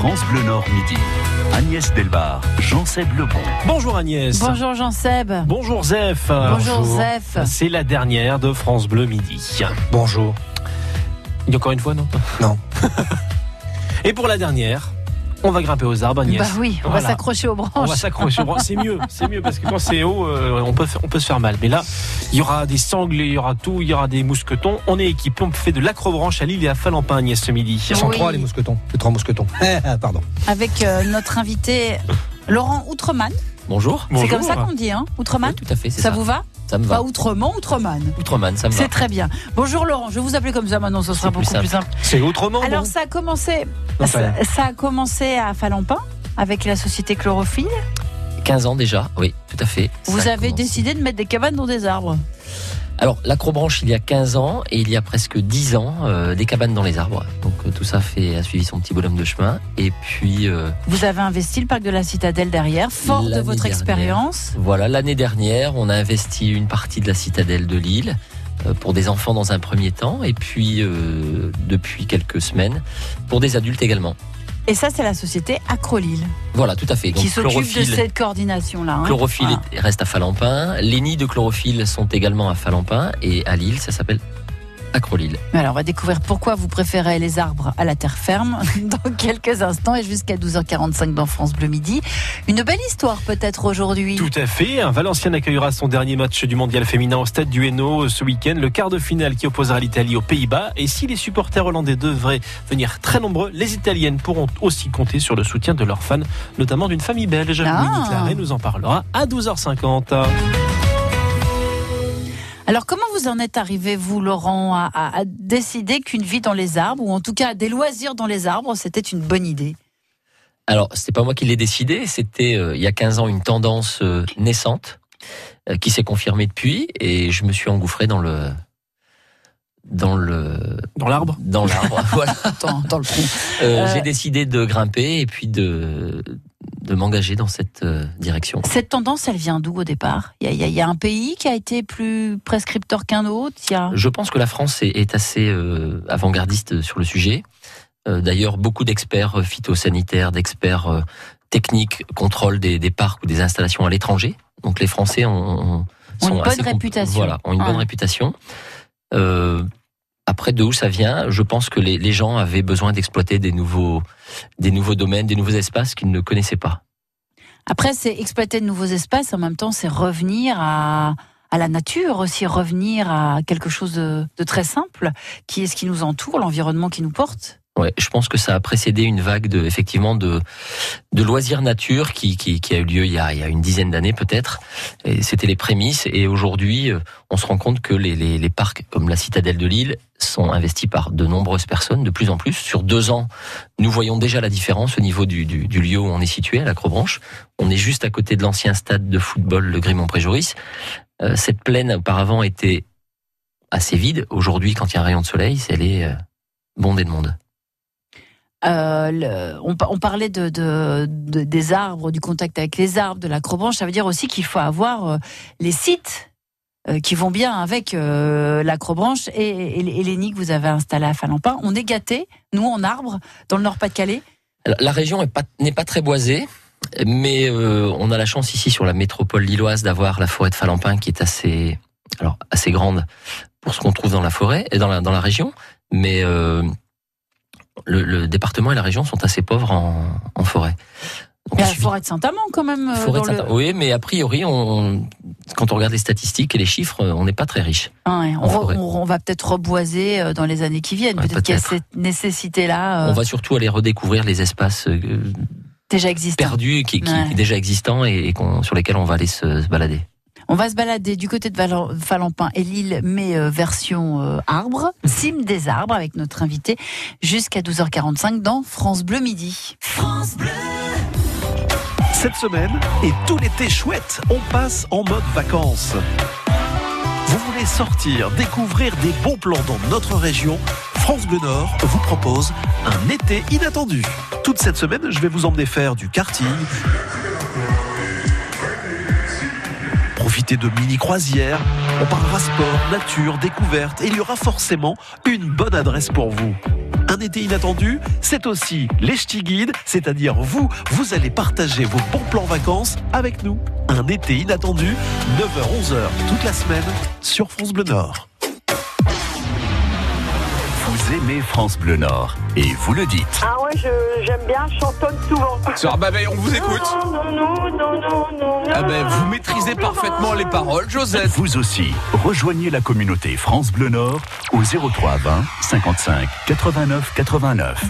France Bleu Nord Midi. Agnès Delbar, Jean-Seb Lebon. Bonjour Agnès. Bonjour Jean-Seb. Bonjour Zef. Bonjour Zef. C'est la dernière de France Bleu Midi. Bonjour. Encore une fois, non? Non. Et pour la dernière, on va grimper aux arbres, Agnès. Bah oui, on Voilà. va s'accrocher aux branches. On va s'accrocher aux branches. C'est mieux, c'est mieux parce que quand c'est haut, euh, on peut, faire- on peut se faire mal. Mais là, il y aura des sangles, il y aura tout, il y aura des mousquetons. On est équipé, on fait de l'acrobranche à Lille et à Falampin, Agnès, ce midi. Ils sont Oui. trois les mousquetons. Les trois mousquetons. Pardon. Avec euh, notre invité Laurent Outreman. Bonjour. C'est comme ça qu'on dit, hein Outreman Oui, tout à fait, c'est ça, ça. vous va? Ça me Pas va. Outrement, Outreman. Outreman, ça me va. C'est très bien. Bonjour Laurent, je vais vous appeler comme ça maintenant, ce sera C'est plus beaucoup plus simple. C'est autrement. Alors bon ça a commencé, Non, ça a commencé à Falampin avec la société Chlorophylle. 15 ans déjà, oui, tout à fait. Vous avez décidé de mettre des cabanes dans des arbres. Alors, l'acrobranche, il y a 15 ans et il y a presque 10 ans, euh, des cabanes dans les arbres. Donc, euh, tout ça fait, a suivi son petit bonhomme de chemin. Et puis, euh, Vous avez investi le parc de la Citadelle derrière, fort de votre dernière. expérience. voilà, l'année dernière, on a investi une partie de la citadelle de Lille euh, pour des enfants dans un premier temps. Et puis, euh, depuis quelques semaines, pour des adultes également. Et ça, c'est la société Acrolil Voilà, tout à fait. qui s'occupe de cette coordination-là. hein. Chlorophylle Voilà. reste à Falampin. Les nids de chlorophylle sont également à Falampin. Et à Lille, ça s'appelle Acrolille. Mais alors, on va découvrir pourquoi vous préférez les arbres à la terre ferme dans quelques instants et jusqu'à 12h45 dans France Bleu Midi. Une belle histoire peut-être aujourd'hui. Tout à fait. Valenciennes accueillera son dernier match du mondial féminin au stade du Hainaut ce week-end, le quart de finale qui opposera l'Italie aux Pays-Bas. Et si les supporters hollandais devraient venir très nombreux, les Italiennes pourront aussi compter sur le soutien de leurs fans, notamment d'une famille belge. Ah. Winnie Claret nous en parlera à 12h50. Alors, comment vous en êtes arrivé, vous, Laurent, à, à- à décider qu'une vie dans les arbres, ou en tout cas des loisirs dans les arbres, c'était une bonne idée? Alors, c'était pas moi qui l'ai décidé, c'était euh, il y a 15 ans une tendance euh, naissante euh, qui s'est confirmée depuis et je me suis engouffré dans le dans le Dans l'arbre? Dans l'arbre. voilà. dans, dans le trou Euh, Euh, J'ai décidé de grimper et puis de de m'engager dans cette euh, direction. Cette tendance, elle vient d'où au départ? Il y, a, y y un pays qui a été plus prescripteur qu'un autre? Y a... Je pense que la France est, est assez euh, avant-gardiste sur le sujet. Euh, D'ailleurs, beaucoup d'experts phytosanitaires, d'experts techniques contrôlent des, des parcs ou des installations à l'étranger. Donc les Français ont, ont- Ont une bonne réputation. Voilà, ont une bonne réputation. Après, de où ça vient? Je pense que les, gens avaient besoin d'exploiter des nouveaux, des nouveaux domaines, des nouveaux espaces qu'ils ne connaissaient pas. Après, c'est exploiter de nouveaux espaces, en même temps, c'est revenir à, à la nature aussi, revenir à quelque chose de très simple, qui est ce qui nous entoure, l'environnement qui nous porte. Je pense que ça a précédé une vague de, effectivement, de, loisirs nature qui, qui, qui a eu lieu il y a, il y a une dizaine d'années peut-être. C'était les prémices. Et aujourd'hui, euh, on se rend compte que les, les, les parcs comme la Citadelle de Lille sont investis par de nombreuses personnes, de plus en plus. Sur deux ans, nous voyons déjà la différence au niveau du, du, du lieu où on est situé, à l'Acrobranche. On est juste à côté de l'ancien stade de football, le Grimont-Préjoris. Euh, cette plaine auparavant était assez vide. Aujourd'hui, quand il y a un rayon de soleil, elle est euh, bondée de monde. Euh, on, pa- on parlait de, de- de- des arbres, du contact avec les arbres, de l'acrobranche. Ça veut dire aussi qu'il faut avoir euh, les sites euh, qui vont bien avec l'acrobranche et, et, et que vous avez installés à Falampin. On est gâtés, nous, en arbres, dans le Nord-Pas-de-Calais. La région n'est pas, très boisée, mais on a la chance ici sur la métropole lilloise d'avoir la forêt de Falampin qui est assez, alors assez grande pour ce qu'on trouve dans la forêt et dans la, dans la région, mais le, le département et la région sont assez pauvres en, en forêt. Donc, la suffit- forêt de Saint-Amand quand même. euh, de le- Oui, mais a priori, on, quand on regarde les statistiques et les chiffres, on n'est pas très riche. Ah ouais, on, re- va peut-être reboiser euh, dans les années qui viennent. Ouais, peut-être qu'il y a cette nécessité-là euh, On va surtout aller redécouvrir les espaces déjà perdus qui, qui, Ouais. qui déjà existants et, sur lesquels on va aller se- se balader. On va se balader du côté de Valen- Falampin et Lille, mais euh, version euh, arbre, cime des arbres, avec notre invité jusqu'à 12h45 dans France Bleu Midi. Cette semaine et tout l'été chouette, on passe en mode vacances. Vous voulez sortir, découvrir des bons plans dans notre région? France Bleu Nord vous propose un été inattendu. Toute cette semaine, je vais vous emmener faire du karting. De mini-croisières. On parlera sport, nature, découverte et il y aura forcément une bonne adresse pour vous. Un été inattendu, c'est aussi les c'est-à-dire vous, vous allez partager vos bons plans vacances avec nous. Un été inattendu, 9h-11h toute la semaine sur France Bleu Nord. Vous aimez France Bleu Nord et vous le dites. Ah ouais, je- j'aime bien, je chantonne souvent. Ah bah, bah, on vous écoute. Non, non, non, non, non, non. Ah bah, non, vous maîtrisez non, parfaitement non. les paroles, Josette. Vous aussi, rejoignez la communauté France Bleu Nord au 03 20 55 89 89.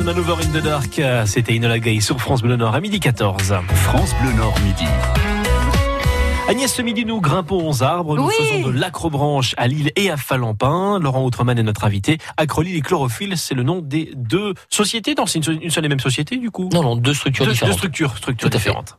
Orchestral Maneuver in the Dark, c'était Inola Gay sur France Bleu Nord à midi 14. France Bleu Nord midi. Agnès, ce midi, nous grimpons aux arbres. Nous Oui. faisons de l'acrobranche à Lille et à Falampin. Laurent Outreman est notre invité. Acrolille et Chlorophylle, c'est le nom des deux sociétés. Non, c'est une, une seule et même société, du coup Non, non, deux structures deux, deux différentes. structures, structures Tout à fait. différentes.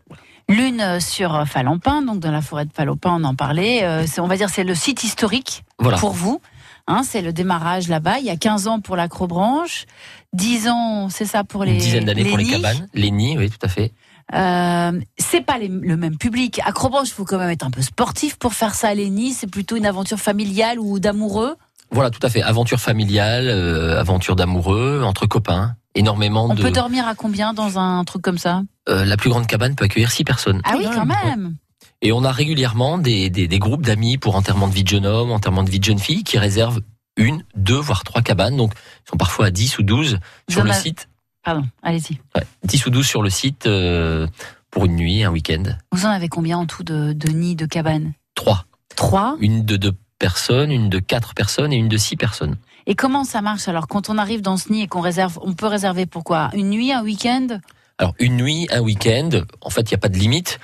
L'une euh, sur Falampin, donc dans la forêt de Falampin, on en parlait. Euh, on va dire c'est le site historique Voilà. pour vous. Hein, c'est le démarrage là-bas. Il y a 15 ans pour l'acrobranche, 10 ans, c'est ça pour les Une dizaine d'années pour les nids. cabanes. Les nids, oui, tout à fait. Euh, c'est pas les- le même public. Acrobranche, il faut quand même être un peu sportif pour faire ça. Les nids, c'est plutôt une aventure familiale ou d'amoureux. Voilà, tout à fait. Aventure familiale, euh, aventure d'amoureux, entre copains. Énormément On de. peut dormir à combien dans un truc comme ça? Euh, la plus grande cabane peut accueillir six personnes. Ah oui, quand quand même. même. Et on a régulièrement des, des, des groupes d'amis pour enterrement de vie de jeune homme, enterrement de vie de jeune fille, qui réservent une, deux, voire trois cabanes. Donc, ils sont parfois à 10 ou 12 Vous sur le site. Pardon, allez-y. Ouais, 10 ou 12 sur le site euh, pour une nuit, un week-end. Vous en avez combien en tout de, de nids, de cabanes? Trois. Trois? Une de, de personnes, une de quatre personnes et une de six personnes. Et comment ça marche alors quand on arrive dans ce nid et qu'on réserve On peut réserver pourquoi? Une nuit, un week-end? Alors une nuit, un week-end, en fait, il n'y a pas de limite.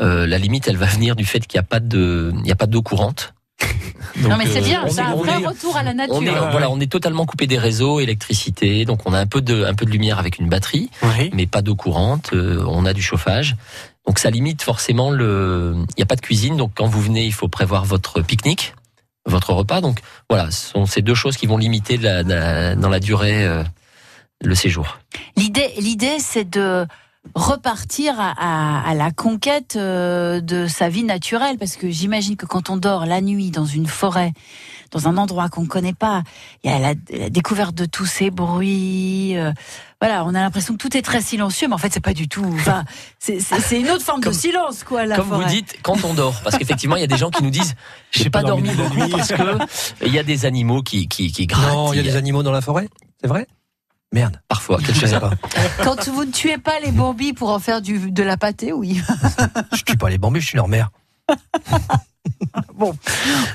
Euh, la limite, elle va venir du fait qu'il n'y a pas de, il n'y a pas d'eau courante. Non mais c'est euh, bien, on c'est est- un vrai est- retour à la nature. On est, Ouais, voilà, on est totalement coupé des réseaux, électricité, donc on a un peu de, un peu de lumière avec une batterie, Oui. mais pas d'eau courante. euh, on a du chauffage, donc ça limite forcément le. Il n'y a pas de cuisine, donc quand vous venez, il faut prévoir votre pique-nique, votre repas. Donc voilà, ce sont ces deux choses qui vont limiter la- la- dans la durée euh, le séjour. L'idée, l'idée, c'est de repartir à, à- à la conquête euh, de sa vie naturelle, parce que j'imagine que quand on dort la nuit dans une forêt, dans un endroit qu'on ne connaît pas, il y a la, la découverte de tous ces bruits. euh, voilà, on a l'impression que tout est très silencieux, mais en fait, c'est pas du tout. Enfin, c'est- une autre forme Comme- de silence, quoi, la Comme forêt. vous dites, quand on dort, parce qu'effectivement, il y a des gens qui nous disent, j'ai pas, dormi de la nuit. parce que il y a des animaux qui qui, qui grattent. Non, il y a des animaux dans la forêt C'est vrai? Merde. Parfois, quelle Je chose pas. Quand vous ne tuez pas les brebis pour en faire du, de la pâtée, oui. Je tue pas les bambus, je suis leur mère. bon,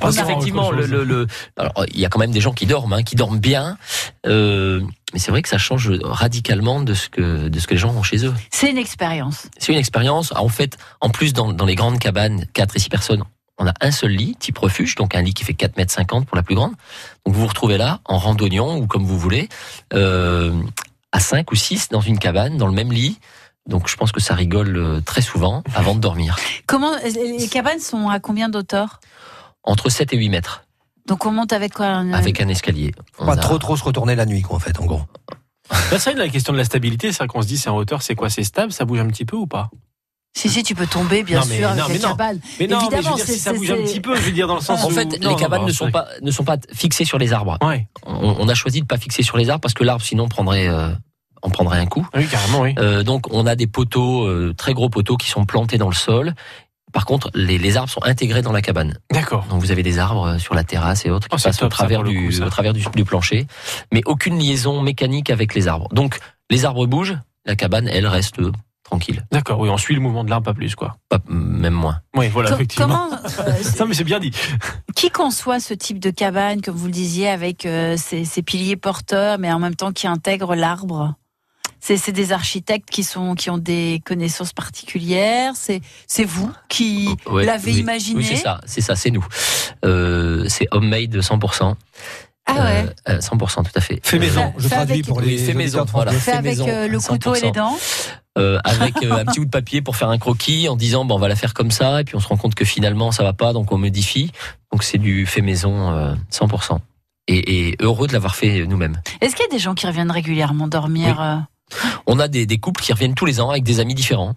Parce autre le, le, le- alors, il y a quand même des gens qui dorment, hein, qui dorment bien, euh, mais c'est vrai que ça change radicalement de ce que de ce que les gens ont chez eux. c'est une expérience. C'est une expérience. En fait, en plus, dans, dans les grandes cabanes, 4 et 6 personnes, on a un seul lit, type refuge, donc un lit qui fait 4 mètres 50 pour la plus grande. Donc vous vous retrouvez là, en randonnion ou comme vous voulez, euh, à 5 ou 6 dans une cabane, dans le même lit. Donc je pense que ça rigole euh, très souvent avant de dormir. Comment les cabanes sont à combien d'auteur Entre 7 et 8 mètres, Donc on monte avec quoi un- avec un escalier. On Pas a- trop trop se retourner la nuit, quoi, en fait, en gros. Là, c'est vrai, la question de la stabilité, c'est vrai qu'on se dit, c'est en hauteur, c'est quoi? C'est stable? Ça bouge un petit peu ou pas? Si si, tu peux tomber bien Non, mais- sûr avec non, mais les non. cabanes. Mais non, mais je veux Évidemment, dire, c'est- si ça bouge un petit peu, je veux dire, dans le sens En où- fait, Non, les cabanes non, ne sont pas ne sont pas fixées sur les arbres. Ouais, On, on a choisi de pas fixer sur les arbres parce que l'arbre sinon prendrait euh, on prendrait un coup. oui, carrément, oui. Euh, donc on a des poteaux, euh, très gros poteaux qui sont plantés dans le sol. Par contre, les, les arbres sont intégrés dans la cabane. D'accord. Donc vous avez des arbres sur la terrasse et autres qui Oh, passent au top, travers, du, coup, au travers du, du plancher, mais aucune liaison mécanique avec les arbres. Donc les arbres bougent, la cabane elle reste tranquille, D'accord, oui, on suit le mouvement de l'arbre, pas plus, quoi. pas même moins. Oui, voilà, Co- effectivement. Comment euh, Non, mais c'est bien dit. qui conçoit ce type de cabane, comme vous le disiez, avec euh, ces, ces piliers porteurs, mais en même temps qui intègrent l'arbre? C'est des architectes qui sont qui ont des connaissances particulières. C'est c'est vous qui Ouais, l'avez oui, imaginé? Oui, c'est ça, c'est ça, c'est nous. Euh, c'est homemade 100%. Ah ouais. Euh, euh, 100% tout à fait. Fait maison, je fait traduis pour Oui, les fait maison, voilà. Fait fait avec maison, euh, le 100%. couteau et les dents. Euh, avec euh, un petit bout de papier pour faire un croquis en disant bon on va la faire comme ça et puis on se rend compte que finalement ça va pas donc on modifie donc c'est du fait maison euh, 100% et, et heureux de l'avoir fait nous-mêmes Est-ce qu'il y a des gens qui reviennent régulièrement dormir euh, on a des, des couples qui reviennent tous les ans avec des amis différents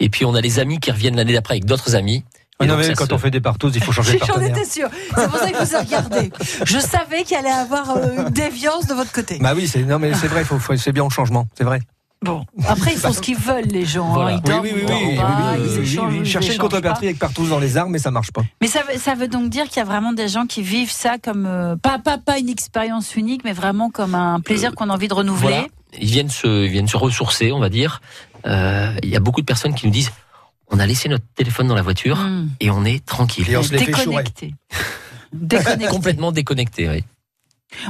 et puis on a les amis qui reviennent l'année d'après avec d'autres amis Et non, mais quand se- on fait des partous, il faut changer de J'en partenaire. étais sûre. C'est pour ça que je vous ai regardé. Je savais qu'il allait avoir euh, une déviance de votre côté. Bah oui, c'est non mais c'est vrai, il faut, faut- c'est bien le changement, c'est vrai. Bon, après ils font ce qu'ils veulent les gens. hein. Voilà. Ils Oui, dorment, oui, oui, pas, ils échangent, ils Chercher une contrepartie avec partous dans les arbres, mais ça marche pas. Mais ça, veut- ça veut donc dire qu'il y a vraiment des gens qui vivent ça comme euh, pas, pas pas une expérience unique, mais vraiment comme un plaisir qu'on a envie de renouveler. voilà ils viennent se ils viennent se ressourcer on va dire Euh, il y a beaucoup de personnes qui nous disent on a laissé notre téléphone dans la voiture Mmh. et on est tranquille Et on se. Déconnecté. complètement déconnecté oui.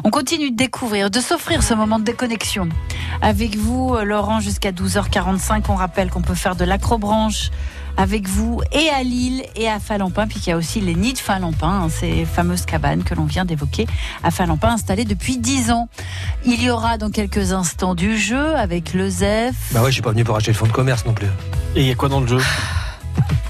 On continue de découvrir, de s'offrir ce moment de déconnexion. Avec vous, euh, Laurent, jusqu'à 12h45, on rappelle qu'on peut faire de l'acrobranche avec vous et à Lille et à Falampin, puis qu'il y a aussi les nids de Falampin, hein, ces fameuses cabanes que l'on vient d'évoquer à Falampin, installées depuis 10 ans. Il y aura dans quelques instants du jeu avec le ZEF. Bah ouais, je suis pas venu pour acheter le fonds de commerce non plus. Et il y a quoi dans le jeu? Il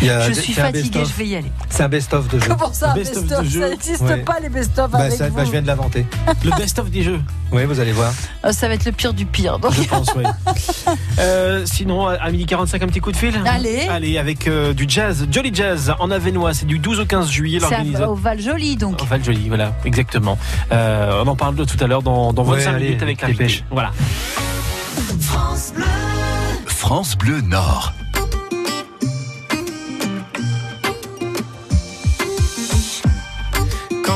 Je suis un fatiguée, je vais y aller. C'est un best-of de jeu. Comment ça, Best-of best-of de jeu. Ça n'existe Ouais. pas, les best-of Bah, avec ça, vous. bah, je viens de l'inventer. Le best-of des jeux, Oui, vous allez voir. Euh, Ça va être le pire du pire. donc. je pense, oui. Euh, sinon, à midi 45, un petit coup de fil Allez. Allez, avec euh, du jazz, Jolly Jazz en Avenois, c'est du 12 au 15 juillet, C'est au Val-Joli, donc. Val Joli, voilà, exactement. Euh, on en parle de tout à l'heure dans, dans Ouais, 25 allez, minutes avec la dépêche. Voilà. France Bleu Nord.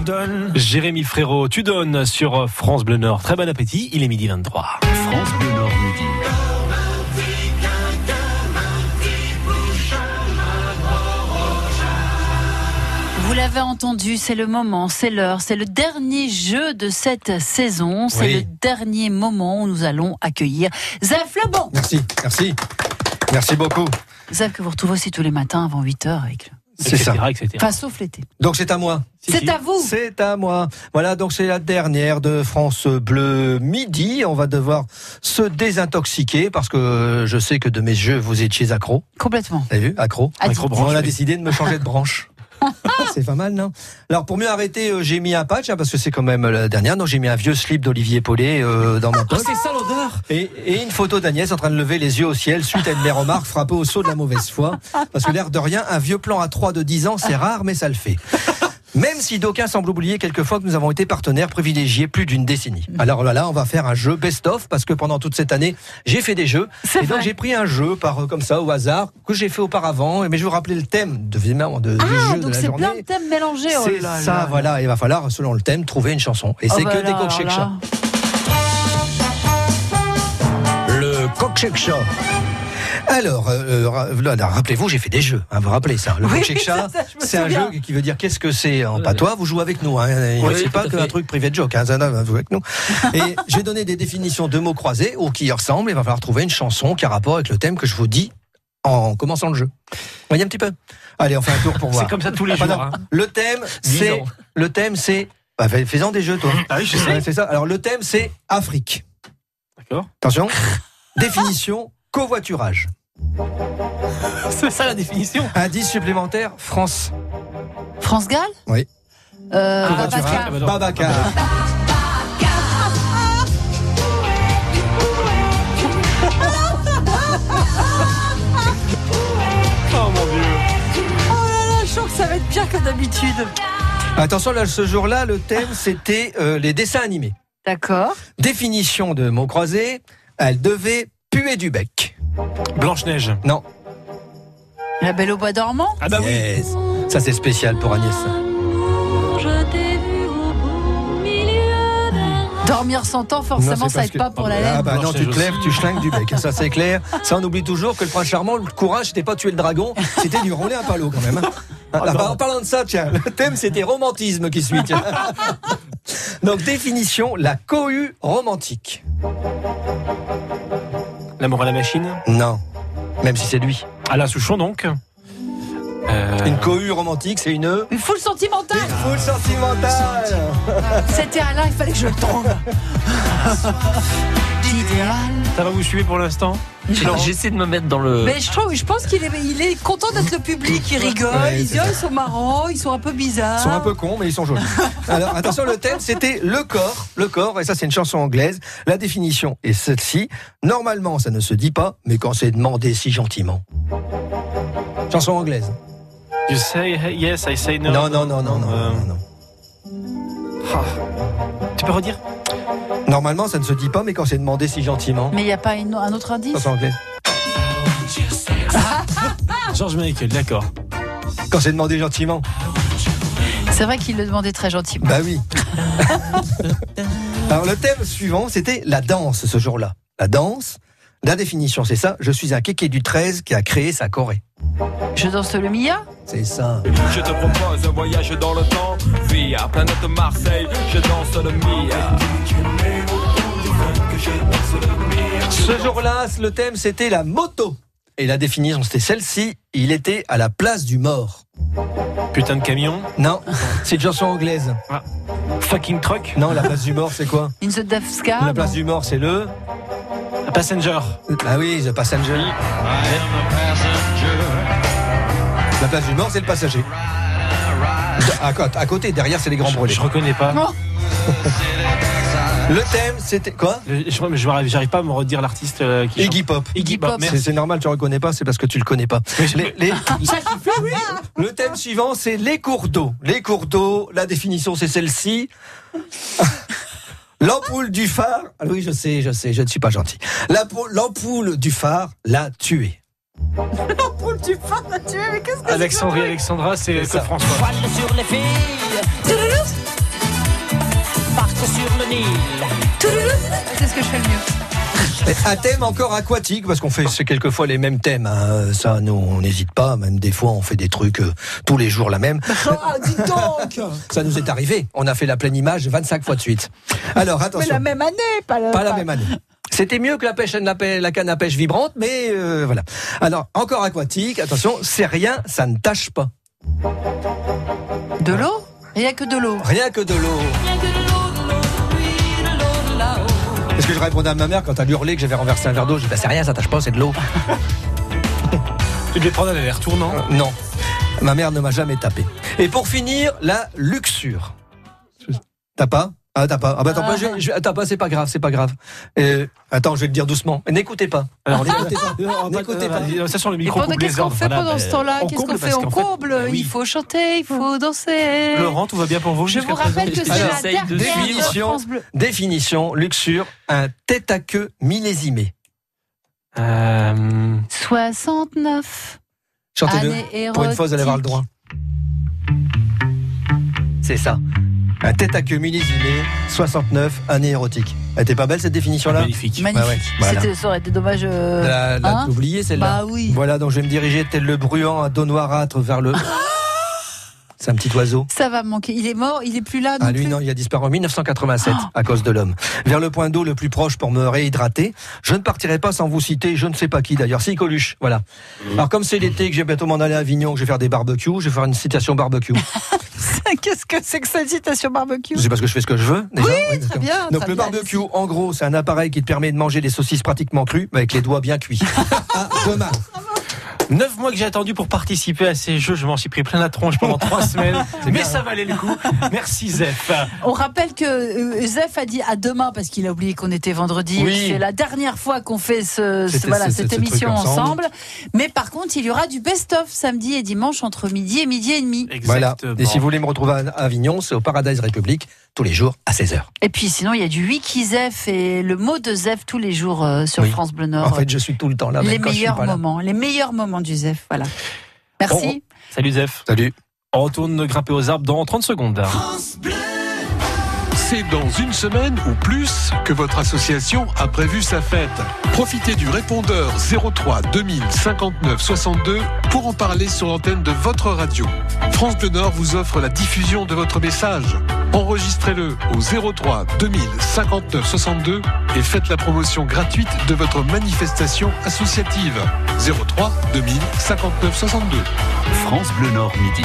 Tu donnes. Jérémy Frérot, tu donnes sur France Bleu Nord. Très bon appétit, il est midi 23. France Bleu Nord midi. Vous l'avez entendu, c'est le moment, c'est l'heure, c'est le dernier jeu de cette saison, c'est Oui. le dernier moment où nous allons accueillir Zef Lebon. Merci, merci. Merci beaucoup. Zef que vous retrouvez aussi tous les matins avant 8h avec C'est ça. Etc.. Enfin, sauf l'été. Donc c'est à moi. Si, C'est si. à vous. C'est à moi. Voilà, donc c'est la dernière de France Bleu Midi. On va devoir se désintoxiquer parce que je sais que de mes jeux, vous étiez accro. Complètement. Vous avez vu? Accro. Accro-branche, On a décidé de me changer de branche. c'est pas mal, non? Alors pour mieux arrêter, euh, j'ai mis un patch hein, parce que c'est quand même la dernière. Donc j'ai mis un vieux slip d'Olivier Paulet euh, dans ma poche. c'est ça l'odeur Et, et une photo d'Agnès en train de lever les yeux au ciel suite à une des remarques frappées au saut de la mauvaise foi. Parce que l'air de rien, un vieux plan à 3 de 10 ans, c'est rare, mais ça le fait. Même si d'aucuns semblent oublier quelquefois que nous avons été partenaires privilégiés plus d'une décennie. Alors là, là, on va faire un jeu best-of parce que pendant toute cette année, j'ai fait des jeux. C'est Et donc j'ai pris un jeu par euh, comme ça au hasard que j'ai fait auparavant. Mais je vais vous rappeler le thème de, évidemment, de, du Ah, jeu de donc la c'est journée. plein de thèmes mélangés. oh C'est là ça, là. voilà. Il va falloir, selon le thème, trouver une chanson. Et Oh c'est bah que là, des coq. Le coq chat. Alors, euh, ra- là, là, rappelez-vous, j'ai fait des jeux. Hein, vous vous rappelez ça Le Oui, c'est un jeu qui veut dire qu'est-ce que c'est en patois. Vous jouez avec nous. Hein, Oui, c'est pas qu'un truc privé de joke. Hein, vous jouez avec nous. Et j'ai donné des définitions de mots croisés ou qui y ressemblent. Il va falloir trouver une chanson qui a rapport avec le thème que je vous dis en commençant le jeu. Vous voyez un petit peu Allez, on fait un tour pour voir. C'est comme ça tous les Ah, jours. hein. Le thème, c'est le thème, c'est bah, fais- fais-en des jeux, toi. Ah oui, je sais. C'est ça. Alors le thème, c'est Afrique. D'accord. Attention. Définition covoiturage. C'est ça la définition. Indice supplémentaire France. France Gall Oui. Euh. Babacar. Babacar. Oh mon dieu. Oh là là, je sens que ça va être pire que d'habitude. Attention, là, ce jour-là, le thème, c'était euh, les dessins animés. D'accord. Définition de mots croisés. Elle devait puer du bec. Blanche-Neige. Non. La Belle au bois dormant Ah bah oui. Ça, c'est spécial pour Agnès. Je t'ai vu au beau milieu d'un Dormir sans temps, forcément, Non, ça aide que- pas pour la Ah laine. bah non, tu te lèves, tu schlingues du bec, ça c'est clair. Ça on oublie toujours que le prince charmant, le courage, c'était pas tuer le dragon, c'était lui rouler un palo quand même. hein. Ah, non. bah, en parlant de ça, tiens, le thème c'était romantisme qui suit. tiens. Donc définition, la cohue romantique. L'amour à la machine? Non, même si c'est lui. Alain Souchon, donc? Euh, Une cohue romantique, c'est une... Une foule sentimentale. Une foule sentimentale C'était Alain, il fallait que je le trouve. Ça va vous suivre pour l'instant J'essaie de me mettre dans le. Mais je trouve, je pense qu'il est, il est content d'être le public. Il rigole, Ouais, il dit, oh, ils sont marrants, ils sont un peu bizarres. Ils sont un peu cons, mais ils sont jolis. Alors, attention, le thème, c'était le corps. Le corps, et ça, c'est une chanson anglaise. La définition est celle-ci. Normalement, ça ne se dit pas, mais quand c'est demandé si gentiment. Chanson anglaise. You say yes, I say no. Non, non, non, non, non, Euh, non, non. ah. Tu peux redire? Normalement, ça ne se dit pas, mais quand c'est demandé si gentiment. Mais il n'y a pas une- un autre indice? Chanson anglaise. George Michael, d'accord. Quand c'est demandé gentiment. C'est vrai qu'il le demandait très gentiment. Bah oui. Alors, le thème suivant, c'était la danse ce jour-là. La danse. La définition, c'est ça. Je suis un kéké du 13 qui a créé sa Corée. Je danse le Mia C'est ça. Je te propose un voyage dans le temps Via planète Marseille Je danse le Mia Ce jour-là, le thème, c'était la moto. Et la définition, c'était celle-ci. Il était à la place du mort. Putain de camion. Non, c'est une chanson anglaise. Fucking truck. Non, la place du mort, c'est quoi In the Death Scar La place non. du mort, c'est le. Passenger. Ah oui, The Passenger. La place du mort, c'est le passager. À, côté- à côté, derrière, c'est les grands Je, brûlés. je reconnais pas. Non. Le thème, c'était quoi? Je- je- je- J'arrive pas à me redire l'artiste euh, qui chante. Iggy Pop. Iggy Pop. C'est normal, tu reconnais pas, c'est parce que tu le connais pas. Mais je- Les- les- Le thème suivant, c'est les cours d'eau. Les cours d'eau, la définition, c'est celle-ci. L'ampoule du phare. Ah oui, je sais, je sais, je ne suis pas gentil. La pou- L'ampoule du phare l'a tué. Alexandre et Alexandra, c'est que. François. Voile sur les filles. Parte sur le Nil. C'est ce que je fais le mieux. Un thème encore aquatique, parce qu'on fait c'est quelquefois les mêmes thèmes. hein. Ça, nous, on n'hésite pas. Même des fois, on fait des trucs euh, tous les jours la même. Ah, dis donc Ça nous est arrivé. On a fait la pleine image 25 fois de suite. Alors, Mais attention. la même année, pas la, Pas la même année. C'était mieux que la pêche, la, pêche- la canne à pêche vibrante, mais euh, voilà. Alors, encore aquatique, attention, c'est rien, ça ne tâche pas. De l'eau Rien que de l'eau. Rien que de l'eau. Est-ce que je répondais à ma mère quand elle hurlait que j'avais renversé un verre d'eau Je dis, bah, c'est rien, ça tâche pas, c'est de l'eau. Tu devais prendre un verre tournant. Non, ma mère ne m'a jamais tapé. Et pour finir, la luxure. T'as pas? Ah, t'as pas. Ah, bah, attends, Ah. pas, je- je- attends pas, c'est pas grave, c'est pas grave. Euh, attends, je vais te dire doucement. N'écoutez pas. Alors, N'écoutez pas. N'écoutez pas. Euh, Ça sur le Et micro. qu'est-ce qu'on fait pendant ce temps-là on Qu'est-ce qu'on fait On fait, comble. bah oui. Il faut chanter, il faut danser. Laurent, tout va bien pour vous Je vous rappelle que c'est la dernière de définition. Bleu. Définition, luxure, un tête à queue millésimé. Euh, 69. Chantez-le. Pour une fois, vous allez avoir le droit. C'est ça. Un tête à queue millésimé, 69, année érotique. Elle était pas belle cette définition-là magnifique. Magnifique. Ouais, ouais, voilà. C'était- Ça aurait été dommage. euh, La, la- hein Oubliez celle-là. Bah oui. Voilà, donc je vais me diriger tel le bruant à dos noirâtre vers le. C'est un petit oiseau. Ça va me manquer. Il est mort, il est plus là non Ah lui plus. non, il a disparu en 1987 à cause de l'homme. Vers le point d'eau le plus proche pour me réhydrater. Je ne partirai pas sans vous citer, je ne sais pas qui d'ailleurs, si Coluche, voilà. Alors comme c'est l'été que j'ai bientôt m'en aller à Avignon, que je vais faire des barbecues, je vais faire une citation barbecue. Qu'est-ce que c'est que cette citation barbecue? C'est parce que je fais ce que je veux. Déjà. Oui, très bien, Donc très le bien, barbecue, en gros, c'est un appareil qui te permet de manger des saucisses pratiquement crues, mais avec les doigts bien cuits. à demain. Neuf mois que j'ai attendu pour participer à ces jeux, je m'en suis pris plein la tronche pendant trois semaines, mais ça valait le coup. Merci Zef. On rappelle que euh, Zef a dit à demain parce qu'il a oublié qu'on était vendredi. Oui. C'est la dernière fois qu'on fait ce, ce- C'était- voilà, c'était cette émission ensemble. ensemble. Mais par contre, il y aura du best-of samedi et dimanche entre midi et midi et demi. Voilà. Et si vous voulez me retrouver à Avignon, c'est au Paradise République, tous les jours à 16h. Et puis sinon, il y a du wiki Zef et le mot de Zef tous les jours euh, sur Oui. France Bleu Nord. En fait, je suis tout le temps là. même les quand je suis meilleurs là. moments, les meilleurs moments du Zef. Voilà. Merci. Salut Zef. Salut. On retourne grimper aux arbres dans 30 secondes. C'est dans une semaine ou plus que votre association a prévu sa fête. Profitez du répondeur 03 2000 59 62 pour en parler sur l'antenne de votre radio. France Bleu Nord vous offre la diffusion de votre message. Enregistrez-le au 03 2000 59 62 et faites la promotion gratuite de votre manifestation associative. 03 2000 59 62. France Bleu Nord midi.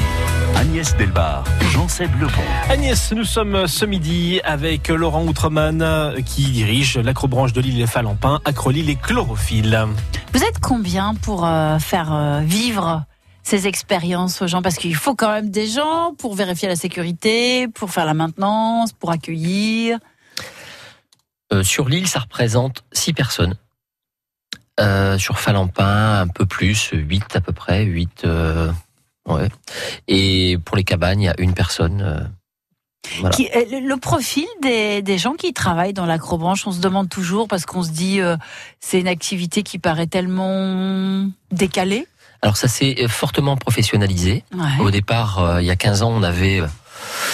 Agnès Delbar, Jean-Seb Lebon. Agnès, nous sommes ce midi avec Laurent Outreman euh, qui dirige l'acrobranche de l'île et Falampin, Acrolille et Chlorophylle. Vous êtes combien pour euh, faire euh, vivre ces expériences aux gens? Parce qu'il faut quand même des gens pour vérifier la sécurité, pour faire la maintenance, pour accueillir. Euh, sur l'île, ça représente 6 personnes. Euh, sur Falampin, un peu plus, 8 à peu près, 8. euh, ouais. Et pour les cabanes, il y a une personne. euh, voilà. Qui- euh, le, profil des, des gens qui travaillent dans l'acrobranche, on se demande toujours parce qu'on se dit euh, c'est une activité qui paraît tellement décalée. Alors ça s'est euh, fortement professionnalisé. Ouais. Au départ, euh, il y a 15 ans, on avait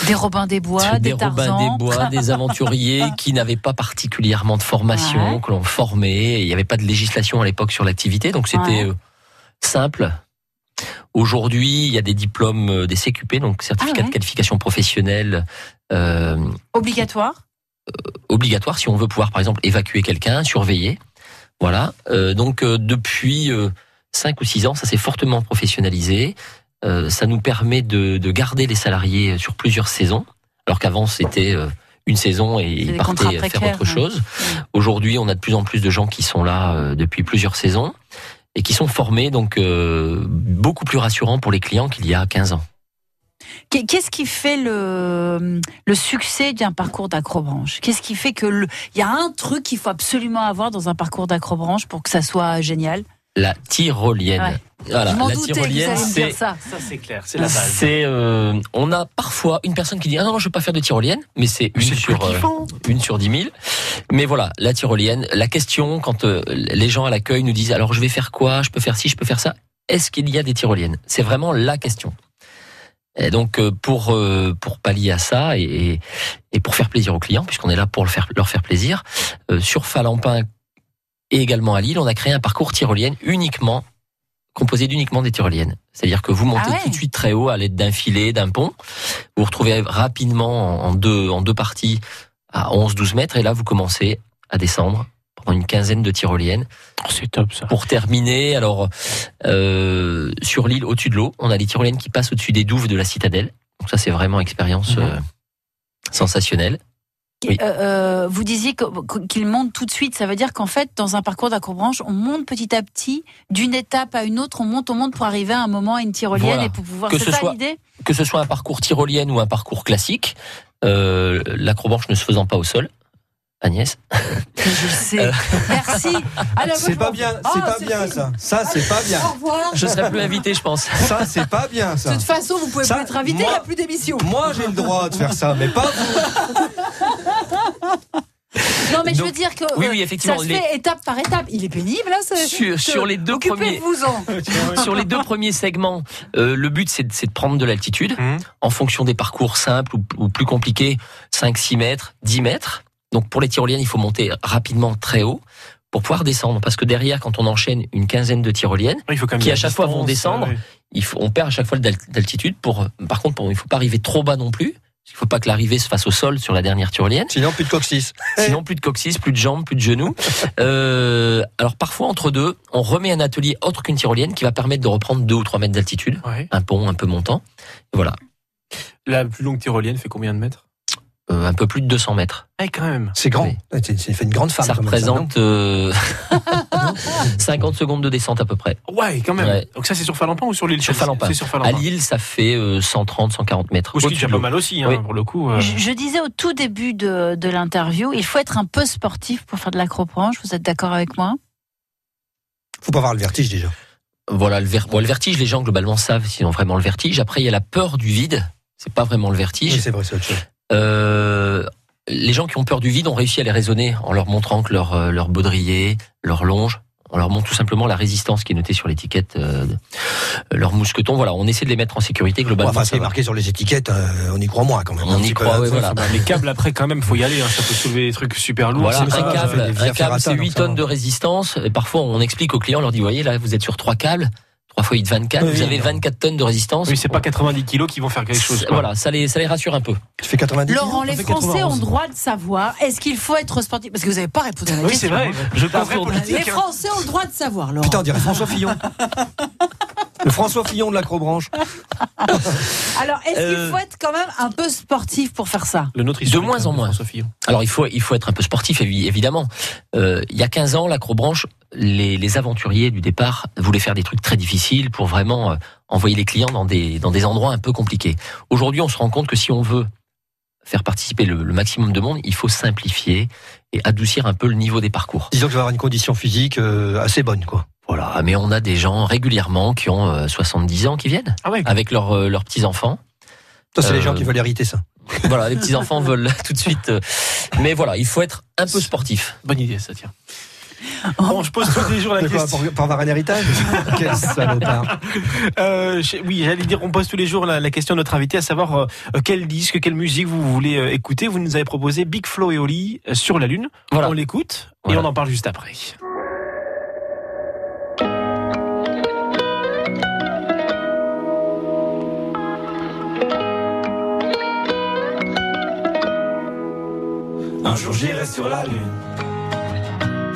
Des Robins des Bois, des, des Robins des Bois, des aventuriers qui n'avaient pas particulièrement de formation, Ouais. que l'on formait. Il n'y avait pas de législation à l'époque sur l'activité, donc c'était Ouais. simple. Aujourd'hui, il y a des diplômes, euh, des CQP, donc certificat Ah ouais. de qualification professionnelle, euh, Obligatoire. obligatoire si on veut pouvoir, par exemple, évacuer quelqu'un, surveiller. Voilà. Euh, donc euh, depuis euh, cinq ou six ans, ça s'est fortement professionnalisé. Euh, ça nous permet de, de garder les salariés sur plusieurs saisons, alors qu'avant c'était euh, une saison et ils partaient faire autre ouais. chose. Aujourd'hui, on a de plus en plus de gens qui sont là euh, depuis plusieurs saisons et qui sont formés, donc euh, beaucoup plus rassurant pour les clients qu'il y a 15 ans. Qu'est- Qu'est-ce qui fait le, le succès d'un parcours d'acrobranche? Qu'est-ce qui fait que il y a un truc qu'il faut absolument avoir dans un parcours d'acrobranche pour que ça soit génial? La tyrolienne. Ouais. Voilà, Je m'en la tyrolienne, c'est ça. Ça, c'est clair, c'est la base. C'est, euh, on a parfois une personne qui dit ah non, je veux pas faire de tyrolienne, mais c'est une sur euh, une sur dix mille. Mais voilà, la tyrolienne. La question quand euh, les gens à l'accueil nous disent alors je vais faire quoi, je peux faire ci, je peux faire ça. Est-ce qu'il y a des tyroliennes? C'est vraiment la question. Et donc euh, pour euh, pour pallier à ça et, et pour faire plaisir aux clients, puisqu'on est là pour le faire, leur faire plaisir, euh, sur Falampin et également à Lille, on a créé un parcours tyrolienne uniquement composé d'uniquement des tyroliennes. C'est-à-dire que vous montez Ah ouais. tout de suite très haut à l'aide d'un filet, d'un pont. Vous vous retrouvez rapidement en deux, en deux parties à 11-12 mètres et là vous commencez à descendre pendant une quinzaine de tyroliennes. Oh, c'est top ça. Pour terminer, alors euh, sur l'île au-dessus de l'eau, on a les tyroliennes qui passent au-dessus des douves de la citadelle. Donc ça c'est vraiment expérience Mhm. euh, sensationnelle. Oui. Euh, euh, vous disiez qu'il monte tout de suite. Ça veut dire qu'en fait, dans un parcours d'acrobranche, on monte petit à petit, d'une étape à une autre, on monte, on monte pour arriver à un moment à une tyrolienne Voilà. et pour pouvoir. Que ce soit- l'idée? Que ce soit un parcours tyrolienne ou un parcours classique, euh, l'acrobranche ne se faisant pas au sol. Agnès. Je sais. Merci. C'est pas bien, c'est pas bien ça. Ça, c'est pas bien. Au revoir. Je serai plus invité, je pense. Ça, c'est pas bien De ça. toute façon, vous pouvez Ça, pas être invité, il moi- n'y a plus d'émission. Moi, j'ai le droit de faire ça, mais pas vous. Non, mais je veux dire que oui, euh, oui, effectivement, ça se les- fait étape par étape. Il est pénible, là. ce- Sur- sur les deux premiers- Occupez-vous-en. Sur les deux premiers segments, euh, le but c'est de, de prendre de l'altitude Mhm. en fonction des parcours simples ou, ou plus compliqués, 5, 6 mètres, 10 mètres. Donc pour les tyroliennes, il faut monter rapidement très haut pour pouvoir descendre. Parce que derrière, quand on enchaîne une quinzaine de tyroliennes, Il faut quand même Qui, à chaque fois, vont descendre. ouais. il faut, on perd à chaque fois d'al- d'altitude. Pour, par contre, pour- il ne faut pas arriver trop bas non plus. Il ne faut pas que l'arrivée se fasse au sol sur la dernière tyrolienne. Sinon, plus de coccyx. Sinon, plus de coccyx, plus de jambes, plus de genoux. Euh, alors parfois, entre deux, on remet un atelier autre qu'une tyrolienne qui va permettre de reprendre deux ou trois mètres d'altitude. Ouais. Un pont un peu montant. Voilà, La plus longue tyrolienne fait combien de mètres? Euh, un peu plus de 200 mètres. Ah, quand même. C'est grand. Oui. C'est une grande femme. ça représente euh, 50 secondes de descente à peu près. Ouais, quand même. Ouais. Donc ça, c'est sur Falampin ou sur l'île Sur Falampin. C'est sur À Falampin. Lille, ça fait euh, 130, 140 mètres. Ou ce qui est pas mal aussi, hein, Oui. pour le coup. euh. Je, je disais au tout début de, de l'interview, il faut être un peu sportif pour faire de l'acrobranche. Vous êtes d'accord avec moi? Faut pas avoir le vertige déjà. Voilà, le, ver- bon, le vertige, les gens globalement savent s'ils ont vraiment le vertige. Après, il y a la peur du vide. C'est pas vraiment le vertige. Oui, c'est vrai, c'est autre chose. Euh, les gens qui ont peur du vide ont réussi à les raisonner en leur montrant que leur, euh, leur baudrier, leur longe, On leur montre tout simplement la résistance qui est notée sur l'étiquette, euh, de- leur mousqueton. Voilà, on essaie de les mettre en sécurité globalement. Enfin, ce qui ça est va. marqué sur les étiquettes, euh, on y croit moins quand même. On y petit peu, croit, hein. ouais, voilà. Les câbles après quand même, faut y aller. hein, ça peut soulever des trucs super lourds. Voilà, c'est un ça, câble, un câble, c'est 8 donc ça tonnes de résistance. Et parfois, on explique aux clients, on leur dit, vous voyez, là, vous êtes sur trois câbles, 3 fois 8, 24, Oui, vous oui, avez non. 24 tonnes de résistance. Oui, c'est pas 90 kilos qui vont faire quelque chose. quoi. Voilà, ça les, ça les rassure un peu. Tu fais 90 Laurent, les fait Français 91. ont le droit de savoir est-ce qu'il faut être sportif? Parce que vous n'avez pas répondu à la Oui, question. c'est vrai. Je Pas pense vrai politique. Les hein. Français ont le droit de savoir, Laurent. Putain, on dirait François Fillon. Le François Fillon de l'acrobranche. Alors, est-ce Euh, qu'il faut être quand même un peu sportif pour faire ça? Le nôtre, De moins en moins. François Fillon. Alors il faut il faut être un peu sportif évi- évidemment. Euh, il y a 15 ans, l'acrobranche, les, les aventuriers du départ voulaient faire des trucs très difficiles pour vraiment euh, envoyer les clients dans des dans des endroits un peu compliqués. Aujourd'hui, on se rend compte que si on veut faire participer le, le maximum de monde, il faut simplifier et adoucir un peu le niveau des parcours. Disons que tu vas avoir une condition physique euh, assez bonne, quoi. Voilà, mais on a des gens régulièrement qui ont euh, 70 ans qui viennent Ah ouais. avec leurs euh, leurs petits enfants. Ça, c'est les gens qui veulent hériter ça. Voilà, les petits enfants veulent tout de suite. euh, Mais voilà, il faut être un peu sportif. Bonne idée, ça tient. Bon, je pose tous les jours la De quoi, question. pour, pour avoir un héritage Quel salopard. Euh, je- oui, j'allais dire, on pose tous les jours la, la question à notre invité, à savoir euh, quel disque, quelle musique vous voulez euh, écouter. Vous nous avez proposé Big Flo et Oli euh, sur la Lune. Voilà. On l'écoute Voilà. et on en parle juste après. Un jour j'irai sur la lune.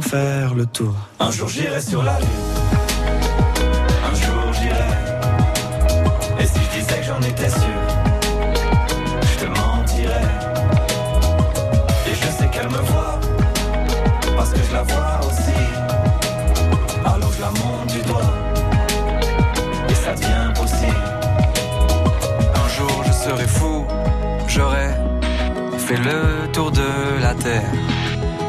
faire le tour. Un jour j'irai sur la lune, un jour j'irai. Et si je disais que j'en étais sûr, je te mentirais. Et je sais qu'elle me voit, parce que je la vois aussi. Alors je la monte du doigt, et ça devient possible. Un jour je serai fou, j'aurai fait le tour de la terre.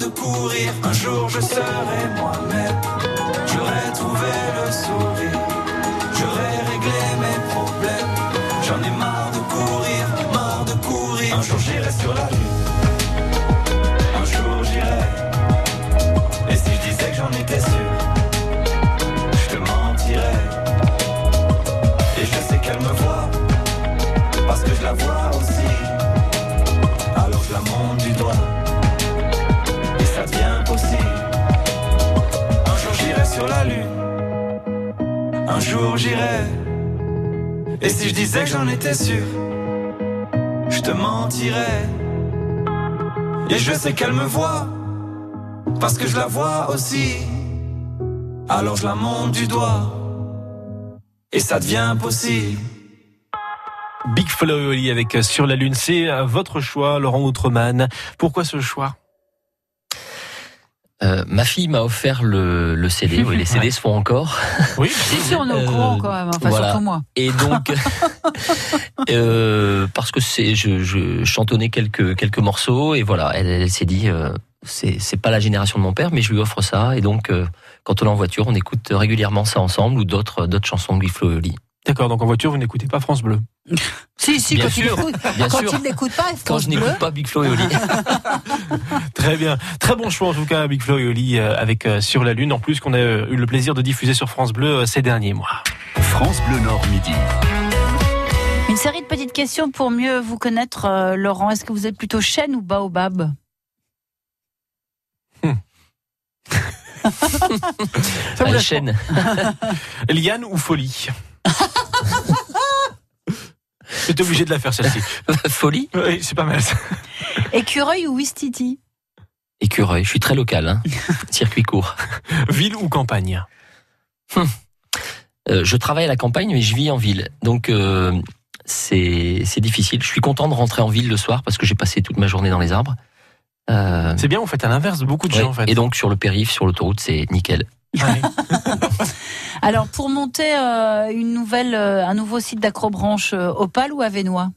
de courir. Un jour je serai jour j'irai Et si je disais que j'en étais sûr je te mentirais. Et je sais qu'elle me voit, parce que je la vois aussi. Alors je la monte du doigt, et ça devient possible. Big Flo et Oli avec euh, Sur la Lune, c'est euh, votre choix, Laurent Outreman. Pourquoi ce choix? Euh, ma fille m'a offert le, le CD. Oui, les CD se font encore. Oui, Si, si, on est au Euh, courant quand même. Enfin, voilà. surtout moi. Et donc, euh, parce que c'est, je, je chantonnais quelques quelques morceaux et voilà, elle, elle s'est dit, euh, c'est c'est pas la génération de mon père, mais je lui offre ça et donc euh, quand on est en voiture, on écoute régulièrement ça ensemble ou d'autres d'autres chansons de Guy Flo et Oli. D'accord, donc en voiture, vous n'écoutez pas France Bleu. Si, si, Bien quand sûr, il quand sûr. il n'écoute pas, Quand France je Bleu. n'écoute pas Big Flo et Oli. Très bien. Très bon choix en tout cas, Big Flo et Oli euh, avec euh, Sur la Lune. En plus qu'on a euh, eu le plaisir de diffuser sur France Bleu euh, ces derniers mois. France Bleu Nord Midi. Une série de petites questions pour mieux vous connaître, euh, Laurent. Est-ce que vous êtes plutôt chêne ou baobab? Ça vous La pas. Liane ou Folie? J'étais obligé de la faire celle-ci. Folie. Oui, c'est pas mal. ça. Écureuil ou Wistiti? Écureuil. Je suis très local. Hein. Circuit court. Ville ou campagne? Euh, je travaille à la campagne, mais je vis en ville. Donc euh, c'est c'est difficile. Je suis content de rentrer en ville le soir parce que j'ai passé toute ma journée dans les arbres. Euh, C'est bien, vous faites à l'inverse de beaucoup de ouais. gens en fait. Et donc sur le périph, sur l'autoroute, c'est nickel. Ouais. Alors, pour monter euh, une nouvelle, euh, un nouveau site d'acrobranche, euh, Opale ou Avenois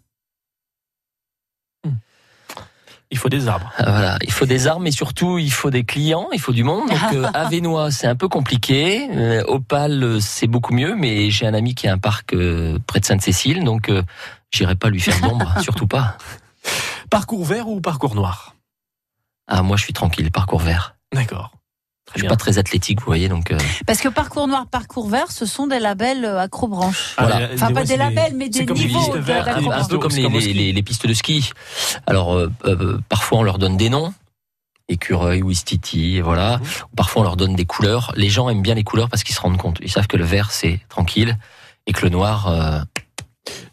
Il faut des arbres. Ah, Voilà, il faut des armes, mais surtout il faut des clients, il faut du monde. Donc euh, Avenois, c'est un peu compliqué. Euh, Opale, euh, c'est beaucoup mieux, mais j'ai un ami qui a un parc euh, près de Sainte-Cécile, donc euh, j'irai pas lui faire d'ombre, surtout pas. Parcours vert ou parcours noir? Ah moi je suis tranquille, parcours vert. D'accord. Je suis pas très athlétique, vous voyez, donc. euh, Parce que Parcours Noir, Parcours Vert, ce sont des labels euh, acrobranche. Ah, Voilà. les- Enfin, pas ouais, des labels, mais des niveaux vertes, un, un peu comme les, les- ski. les- les pistes de ski. Alors euh, euh, parfois on leur donne des noms, écureuil, Wistiti, et voilà. Mhm. Parfois on leur donne des couleurs. Les gens aiment bien les couleurs parce qu'ils se rendent compte. Ils savent que le vert c'est tranquille et que le noir, euh,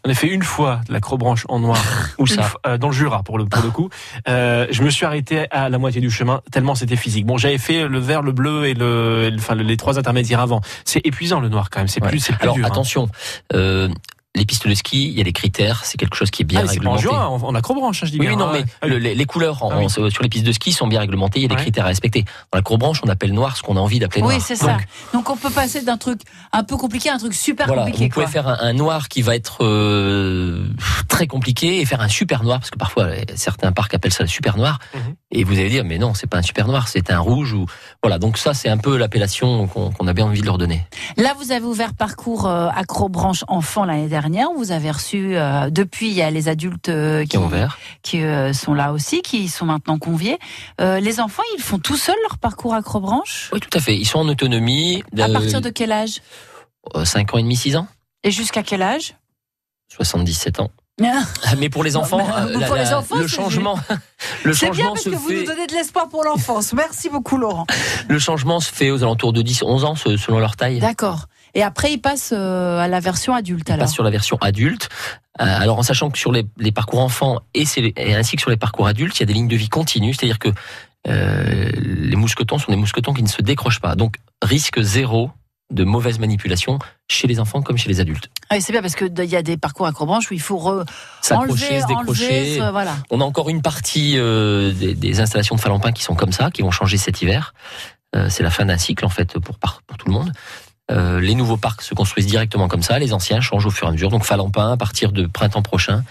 On a fait une fois l'acrobranche en noir. où ça euh, dans le Jura pour le pour le coup. Euh, je me suis arrêté à la moitié du chemin tellement c'était physique. Bon, j'avais fait le vert, le bleu et le, et le- enfin les trois intermédiaires avant. C'est épuisant le noir quand même. C'est Ouais. plus c'est plus Alors dur. hein. attention, euh, les pistes de ski, il y a des critères. C'est quelque chose qui est bien Ah, mais c'est en réglementé. En, en acrobranche, hein, je dis Oui, bien. oui, non, mais Ah le- les, les couleurs en- Ah oui. sur les pistes de ski sont bien réglementées. Il y a des Ouais. critères à respecter. Dans la courbranche, on appelle noir ce qu'on a envie d'appeler noir. Oui, c'est ça. Donc, on peut passer d'un truc un peu compliqué à un truc super Voilà, compliqué. vous pouvez quoi. faire un, un noir qui va être euh, très compliqué et faire un super noir parce que parfois euh, certains parcs appellent ça le super noir Mhm. Et vous allez dire mais non c'est pas un super noir c'est un rouge ou voilà donc ça c'est un peu l'appellation qu'on a bien envie de leur donner. Là, vous avez ouvert parcours euh, acrobranche enfant l'année dernière. Vous avez reçu euh, depuis, il y a les adultes euh, Qui qui euh, sont là aussi, qui sont maintenant conviés. Les enfants, ils font tout seuls leur parcours acrobranche. Oui tout à fait ils sont en autonomie. À partir de quel âge? 5 ans et demi 6 ans Et jusqu'à quel âge? 77 ans. Mais pour les enfants, euh, la- pour les la- enfants, le changement, le C'est bien changement parce se que vous fait, nous donnez de l'espoir pour l'enfance. Merci beaucoup, Laurent. le changement se fait aux alentours de 10, 11 ans se- selon leur taille. D'accord. Et après, ils passent euh, à la version adulte On alors. passe sur la version adulte. Alors en sachant que sur les, les parcours enfants et, ainsi que sur les parcours adultes, il y a des lignes de vie continues, c'est-à-dire que euh, les mousquetons sont des mousquetons qui ne se décrochent pas. Donc risque zéro de mauvaise manipulation chez les enfants comme chez les adultes. Ah oui, c'est bien parce que d- il y a des parcours acrobranche où il faut re- S'accrocher, se décrocher. enlever, ce- voilà. On a encore une partie euh, des, des installations de Falampin qui sont comme ça, qui vont changer cet hiver. Euh, c'est la fin d'un cycle en fait pour, tout le monde. Euh, les nouveaux parcs se construisent directement comme ça, les anciens changent au fur et à mesure. Donc Falampin, à partir de printemps prochain,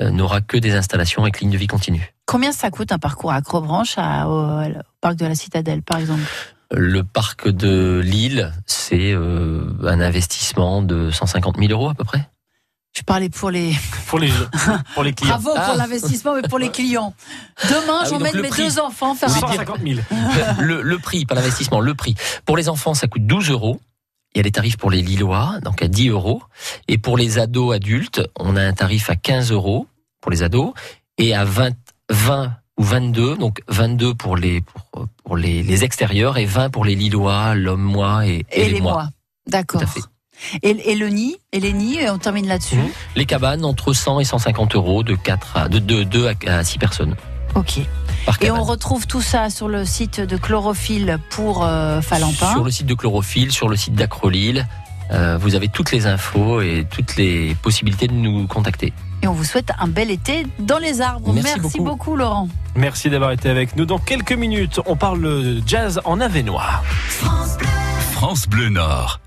n'aura que des installations avec ligne de vie continue. Combien ça coûte un parcours acrobranche à, au, au parc de la Citadelle, par exemple? Le parc de Lille, c'est euh, un investissement de 150 000 euros à peu près. Je parlais pour les. Pour les pour les clients. Bravo pour Ah. l'investissement, mais pour les clients. Demain, Ah oui, j'emmène mes prix. deux enfants faire un 150 000. le, le prix, pas l'investissement, le prix. Pour les enfants, ça coûte 12 euros. Il y a des tarifs pour les Lillois, donc à 10 euros. Et pour les ados adultes, on a un tarif à 15 euros pour les ados et à 20, 20 ou 22, donc 22 pour les, pour, pour les, les extérieurs et 20 pour les Lillois, l'homme moi et, et, les mois. mois. D'accord. Et, et le nid, et les nids, on termine là-dessus. Mhm. Les cabanes entre 100 et 150 euros de 4 à, de 2, à 6 personnes. Ok. Et on retrouve tout ça sur le site de Chlorophylle pour euh, Falampin. Sur le site de Chlorophylle, sur le site d'Acrolille, euh, vous avez toutes les infos et toutes les possibilités de nous contacter. Et on vous souhaite un bel été dans les arbres. Merci beaucoup. beaucoup. Laurent. Merci d'avoir été avec nous. Dans quelques minutes, on parle jazz en Avenois. France Bleu Nord.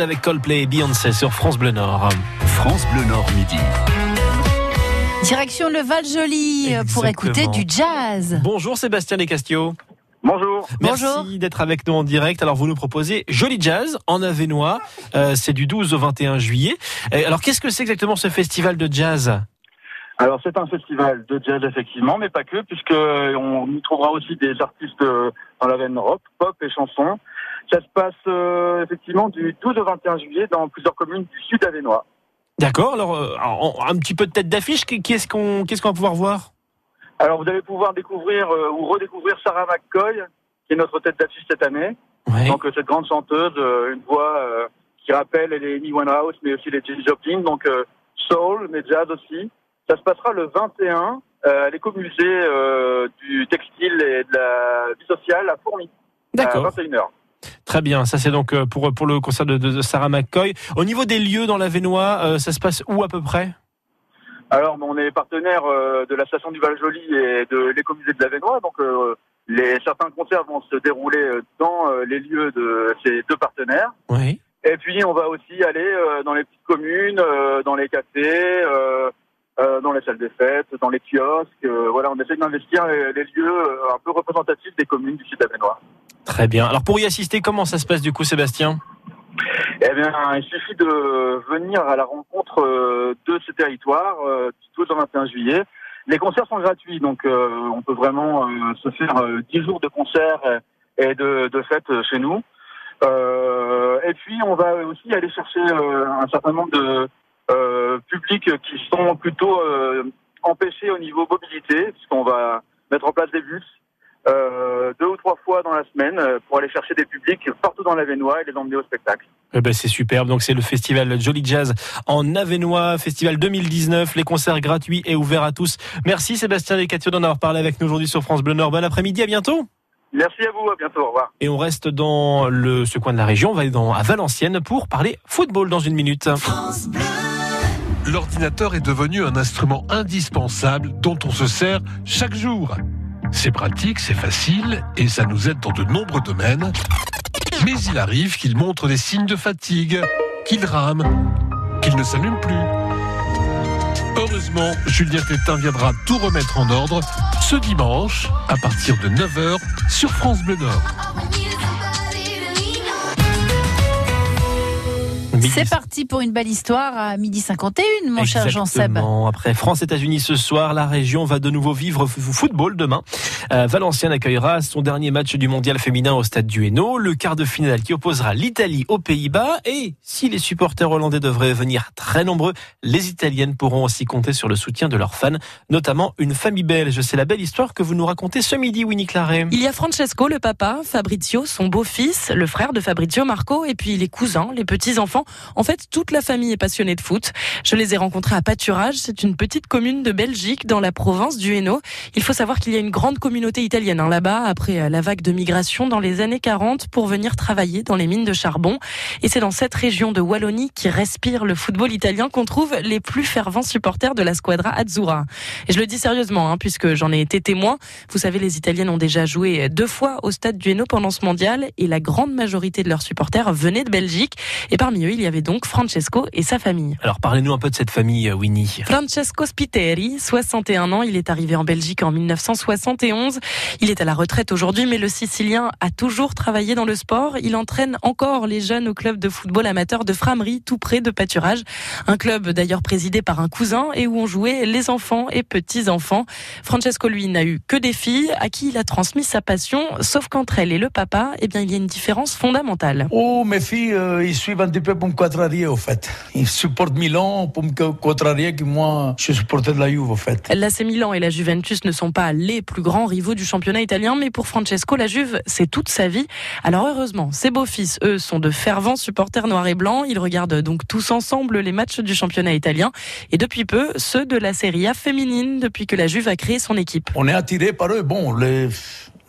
Avec Coldplay et Beyoncé sur France Bleu Nord. France Bleu Nord midi. Direction le Val-Joli euh, pour écouter du jazz. Bonjour Sébastien Descastio. Bonjour. Merci Bonjour. d'être avec nous en direct. Alors vous nous proposez Joli Jazz en Avenois. Euh, c'est du 12 au 21 juillet. Et alors qu'est-ce que c'est exactement ce festival de jazz? Alors c'est un festival de jazz effectivement, mais pas que, puisque euh, on y trouvera aussi des artistes dans la veine rock, pop et chansons. Ça se passe euh, effectivement du 12 au 21 juillet dans plusieurs communes du sud avenois. D'accord. Alors euh, un petit peu de tête d'affiche. Qui- Qu'est-ce qu'on qu'est-ce qu'on va pouvoir voir? Alors vous allez pouvoir découvrir euh, ou redécouvrir Sarah McCoy, qui est notre tête d'affiche cette année. Ouais. Donc cette grande chanteuse, une voix qui rappelle les Amy Winehouse, mais aussi les Janis Joplin, donc soul, mais jazz aussi. Ça se passera le 21 euh, à l'écomusée du textile et de la vie sociale à Fourmi, à D'accord. 21h. Très bien. Ça c'est donc euh, pour pour le concert de, de Sarah McCoy. Au niveau des lieux dans l'Avenois, euh, ça se passe où à peu près? Alors, on est partenaire euh, de la station du Val-Joli et de l'écomusée de l'Avenois, donc euh, les, certains concerts vont se dérouler dans les lieux de ces deux partenaires. Oui. Et puis, on va aussi aller dans les petites communes, dans les cafés, euh, dans les salles des fêtes, dans les kiosques. euh, voilà, on essaie d'investir les, les lieux euh, un peu représentatifs des communes du sud avenois. Très bien. Alors pour y assister, comment ça se passe du coup, Sébastien? Eh bien, il suffit de venir à la rencontre de ce territoire 12 au 21 juillet. Les concerts sont gratuits, donc on peut vraiment se faire euh, 10 jours de concerts et, de, de fêtes chez nous. Et puis on va aussi aller chercher un certain nombre de publics qui sont plutôt euh, empêchés au niveau mobilité, puisqu'on va mettre en place des bus euh, deux ou trois fois dans la semaine euh, pour aller chercher des publics partout dans l'Avenois et les emmener au spectacle. Eh ben, c'est superbe. Donc, c'est le festival Jolly Jazz en Avenois, festival 2019. Les concerts gratuits et ouverts à tous. Merci Sébastien Descatio d'en avoir parlé avec nous aujourd'hui sur France Bleu Nord. Bon après-midi, à bientôt. Merci à vous, à bientôt, au revoir. Et on reste dans le, ce coin de la région. On va aller dans, à Valenciennes pour parler football dans une minute. L'ordinateur est devenu un instrument indispensable dont on se sert chaque jour. C'est pratique, c'est facile et ça nous aide dans de nombreux domaines. Mais il arrive qu'il montre des signes de fatigue, qu'il rame, qu'il ne s'allume plus. Heureusement, Julien Tétin viendra tout remettre en ordre ce dimanche à partir de 9h sur France Bleu Nord. C'est parti pour une belle histoire à midi 51, mon cher Jean-Seb. Après France-États-Unis ce soir, la région va de nouveau vivre football demain. Euh, Valenciennes accueillera son dernier match du mondial féminin au stade du Hainaut, le quart de finale qui opposera l'Italie aux Pays-Bas. Et si les supporters hollandais devraient venir très nombreux, les Italiennes pourront aussi compter sur le soutien de leurs fans, notamment une famille belge. C'est la belle histoire que vous nous racontez ce midi, Winnie Claret. Il y a Francesco, le papa, Fabrizio, son beau-fils, le frère de Fabrizio Marco, et puis les cousins, les petits-enfants. En fait, toute la famille est passionnée de foot. Je les ai rencontrés à Pâturage. C'est une petite commune de Belgique dans la province du Hainaut. Il faut savoir qu'il y a une grande communauté italienne hein, là-bas après euh, la vague de migration dans les années 40 pour venir travailler dans les mines de charbon. Et c'est dans cette région de Wallonie qui respire le football italien qu'on trouve les plus fervents supporters de la squadra Azzurra. Et je le dis sérieusement, hein, puisque j'en ai été témoin. Vous savez, les Italiennes ont déjà joué deux fois au stade du Hainaut pendant ce mondial et la grande majorité de leurs supporters venaient de Belgique. Et parmi eux, y avait donc Francesco et sa famille. Alors parlez-nous un peu de cette famille, euh, Winnie. Francesco Spiteri, 61 ans, il est arrivé en Belgique en 1971. Il est à la retraite aujourd'hui, mais le Sicilien a toujours travaillé dans le sport. Il entraîne encore les jeunes au club de football amateur de Framery, tout près de Pâturage. Un club d'ailleurs présidé par un cousin et où ont joué les enfants et petits-enfants. Francesco, lui, n'a eu que des filles à qui il a transmis sa passion, sauf qu'entre elle et le papa, eh bien, il y a une différence fondamentale. Oh, mes filles, euh, ils suivent un petit peu me contrarier, au fait. Ils supportent Milan pour me contrarier que moi, je suis supporter de la Juve, au fait. L'AC Milan et la Juventus ne sont pas les plus grands rivaux du championnat italien, mais pour Francesco, la Juve, c'est toute sa vie. Alors heureusement, ses beaux-fils, eux, sont de fervents supporters noirs et blancs. Ils regardent donc tous ensemble les matchs du championnat italien et depuis peu, ceux de la Serie A féminine, depuis que la Juve a créé son équipe. On est attiré par eux. Bon, le,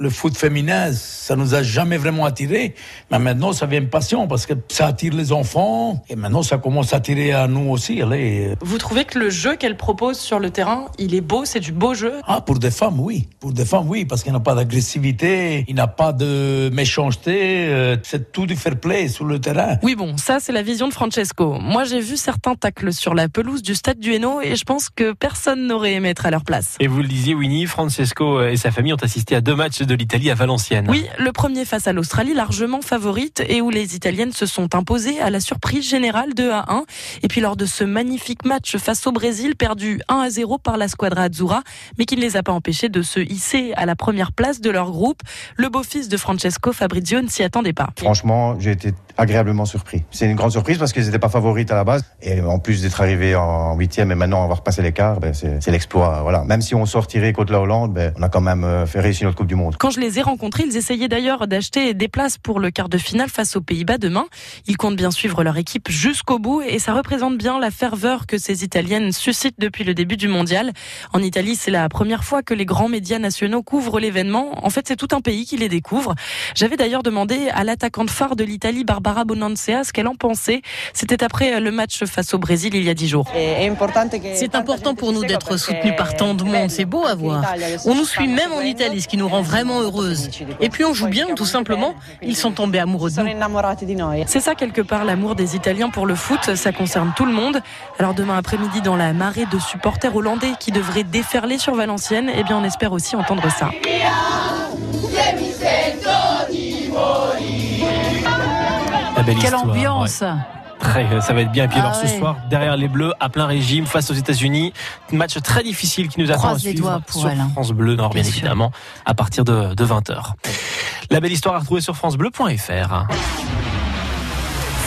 le foot féminin, ça nous a jamais vraiment attiré. Mais maintenant, ça devient une passion parce que ça attire les enfants. Et maintenant, ça commence à attirer à nous aussi. Allez. Vous trouvez que le jeu qu'elle propose sur le terrain, il est beau, c'est du beau jeu? Ah, pour des femmes, oui. Pour des femmes, oui, parce qu'il n'y a pas d'agressivité, il n'y a pas de méchanceté. euh, C'est tout du fair play sur le terrain. Oui, bon, ça, c'est la vision de Francesco. Moi, j'ai vu certains tacles sur la pelouse du stade du Hainaut et je pense que personne n'aurait aimé être à leur place. Et vous le disiez, Winnie, Francesco et sa famille ont assisté à deux matchs de l'Italie à Valenciennes. Oui, le premier face à l'Australie, largement favorite, et où les Italiennes se sont imposées à la surprise générale 2 à 1. Et puis lors de ce magnifique match face au Brésil, perdu 1 à 0 par la Squadra Azzurra, mais qui ne les a pas empêchés de se hisser à la première place de leur groupe. Le beau-fils de Francesco, Fabrizio, ne s'y attendait pas. Franchement, j'ai été agréablement surpris. C'est une grande surprise parce qu'ils n'étaient pas favorites à la base. Et en plus d'être arrivés en huitième et maintenant avoir passé l'écart, ben c'est l'exploit. Voilà. Même si on sortirait contre la Hollande, ben, on a quand même euh, fait réussir notre Coupe du Monde. Quand je les ai rencontrés, ils essayaient d'ailleurs d'acheter des places pour le quart de finale face aux Pays-Bas demain. Ils comptent bien suivre leur équipe jusqu'au bout et ça représente bien la ferveur que ces Italiennes suscitent depuis le début du mondial. En Italie, c'est la première fois que les grands médias nationaux couvrent l'événement. En fait, c'est tout un pays qui les découvre. J'avais d'ailleurs demandé à l'attaquante phare de l'Italie, Barbara Bonansea, ce qu'elle en pensait. C'était après le match face au Brésil il y a dix jours. C'est important pour nous d'être soutenus par tant de monde, c'est beau à voir. On nous suit même en Italie, ce qui nous rend vraiment heureuses. Et puis on joue bien, tout simplement. Ils sont tombés amoureux de nous. C'est ça quelque part l'amour des Italiens pour le foot, ça concerne tout le monde. Alors demain après-midi dans la marée de supporters hollandais qui devraient déferler sur Valenciennes, eh bien on espère aussi entendre ça. La belle Quelle histoire, ambiance ouais. Très, ça va être bien. Et puis Ah alors ce soir, derrière les Bleus, à plein régime, face aux États-Unis, match très difficile qui nous attend Croise à suivre pour sur elle, hein. France Bleu Nord, bien, évidemment, à partir de, de 20h. La belle histoire à retrouver sur francebleu.fr.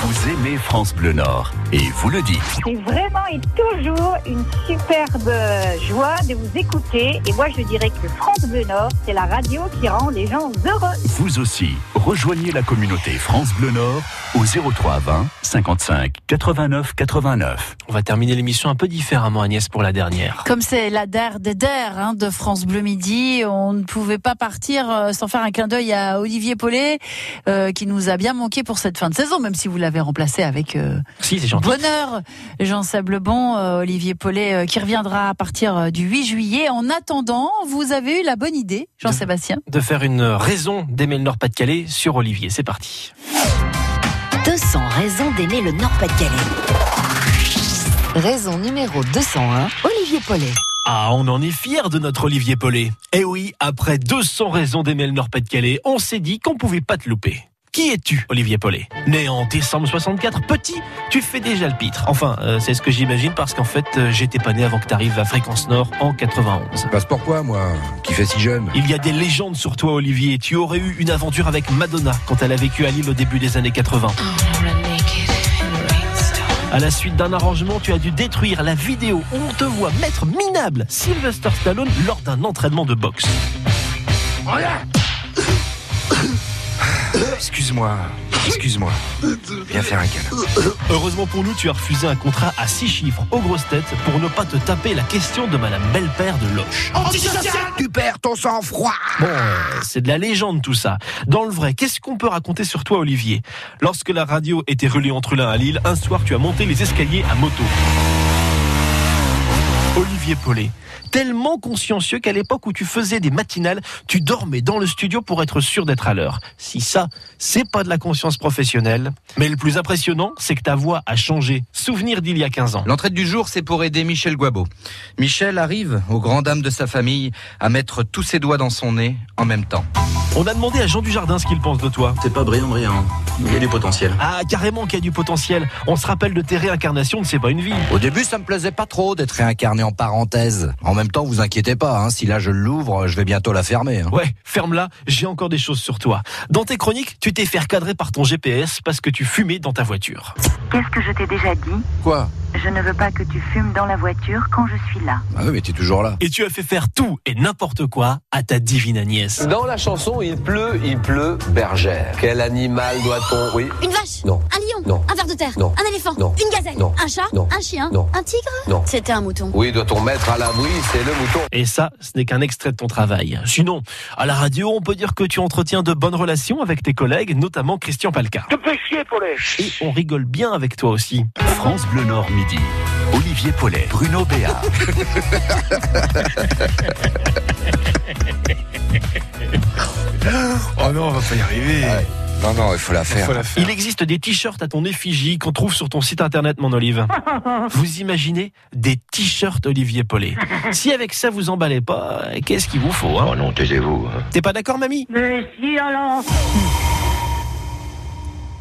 Vous aimez France Bleu Nord et vous le dites. C'est vraiment et toujours une superbe joie de vous écouter. Et moi, je dirais que France Bleu Nord, c'est la radio qui rend les gens heureux. Vous aussi, rejoignez la communauté France Bleu Nord au 03 20 55 89 89. On va terminer l'émission un peu différemment, Agnès, pour la dernière. Comme c'est la DER des DER hein, de France Bleu Midi, on ne pouvait pas partir euh, sans faire un clin d'œil à Olivier Paulet, euh, qui nous a bien manqué pour cette fin de saison, même si vous l'avez remplacé avec euh, Si, c'est gentil. bonheur. Jean Sablebon, euh, Olivier Paulet, euh, qui reviendra à partir du 8 juillet. En attendant, vous avez eu la bonne idée, Jean-Sébastien De faire une raison d'aimer le Nord-Pas-de-Calais sur Olivier. C'est parti. 200 raisons d'aimer le Nord-Pas-de-Calais. Raison numéro 201, Olivier Paulet. Ah, on en est fiers de notre Olivier Paulet. Eh oui, après 200 raisons d'aimer le Nord-Pas-de-Calais, on s'est dit qu'on pouvait pas te louper. Qui es-tu, Olivier Paulet Né en décembre 64, petit, tu fais déjà le pitre. Enfin, euh, c'est ce que j'imagine parce qu'en fait, euh, j'étais pas né avant que tu arrives à Fréquence Nord en 91. Passe pourquoi, moi, qui fait si jeune Il y a des légendes sur toi, Olivier. Tu aurais eu une aventure avec Madonna quand elle a vécu à Lille au début des années 80. À la suite d'un arrangement, tu as dû détruire la vidéo où on te voit mettre minable Sylvester Stallone lors d'un entraînement de boxe. Excuse-moi, excuse-moi. Viens faire un câlin. Heureusement pour nous, tu as refusé un contrat à 6 chiffres aux grosses têtes pour ne pas te taper la question de Madame Belle-Père de Loche. Tu perds ton sang-froid Bon, euh, c'est de la légende tout ça. Dans le vrai, qu'est-ce qu'on peut raconter sur toi, Olivier? Lorsque la radio était relée entre l'un à Lille, un soir, tu as monté les escaliers à moto. Olivier Paulet, tellement consciencieux qu'à l'époque où tu faisais des matinales, tu dormais dans le studio pour être sûr d'être à l'heure. Si ça, c'est pas de la conscience professionnelle, mais le plus impressionnant, c'est que ta voix a changé. Souvenir d'il y a 15 ans. L'entrée du jour, c'est pour aider Michel Guabo. Michel arrive, aux grandes dames de sa famille, à mettre tous ses doigts dans son nez en même temps. On a demandé à Jean Dujardin ce qu'il pense de toi. C'est pas brillant, brillant. Il y a du potentiel. Ah, carrément qu'il y a du potentiel. On se rappelle de tes réincarnations de C'est pas une vie. Au début, ça me plaisait pas trop d'être réincarné en parenthèse. En même temps, vous inquiétez pas, hein, si là je l'ouvre, je vais bientôt la fermer. hein. Ouais, ferme-la, j'ai encore des choses sur toi. Dans tes chroniques, tu t'es fait recadrer par ton GPS parce que tu fumais dans ta voiture. Qu'est-ce que je t'ai déjà dit? Quoi? Je ne veux pas que tu fumes dans la voiture quand je suis là. Ah oui, mais t'es toujours là. Et tu as fait faire tout et n'importe quoi à ta divine Agnès. Dans la chanson Il pleut, il pleut, bergère. Quel animal doit-on. Oui. Une vache Non. Un lion Non. Un ver de terre Non. Un éléphant Non. Une gazelle Non. Un chat Non. Un chien Non. Un tigre Non. C'était un mouton. Oui, doit-on mettre à l'abri C'est le mouton. Et ça, ce n'est qu'un extrait de ton travail. Sinon, à la radio, on peut dire que tu entretiens de bonnes relations avec tes collègues, notamment Christian Palca. Tu fais chier, Paulet Et on rigole bien avec toi aussi. France Bleu Nord midi. Olivier Paulet, Bruno Béat. Oh non, on va pas y arriver. Non, non, il faut la faire. Il existe des t-shirts à ton effigie qu'on trouve sur ton site internet, mon Olive. Vous imaginez des t-shirts Olivier Paulet Si avec ça vous emballez pas, qu'est-ce qu'il vous faut hein? Oh non, taisez-vous. T'es pas d'accord, mamie? Mais si, alors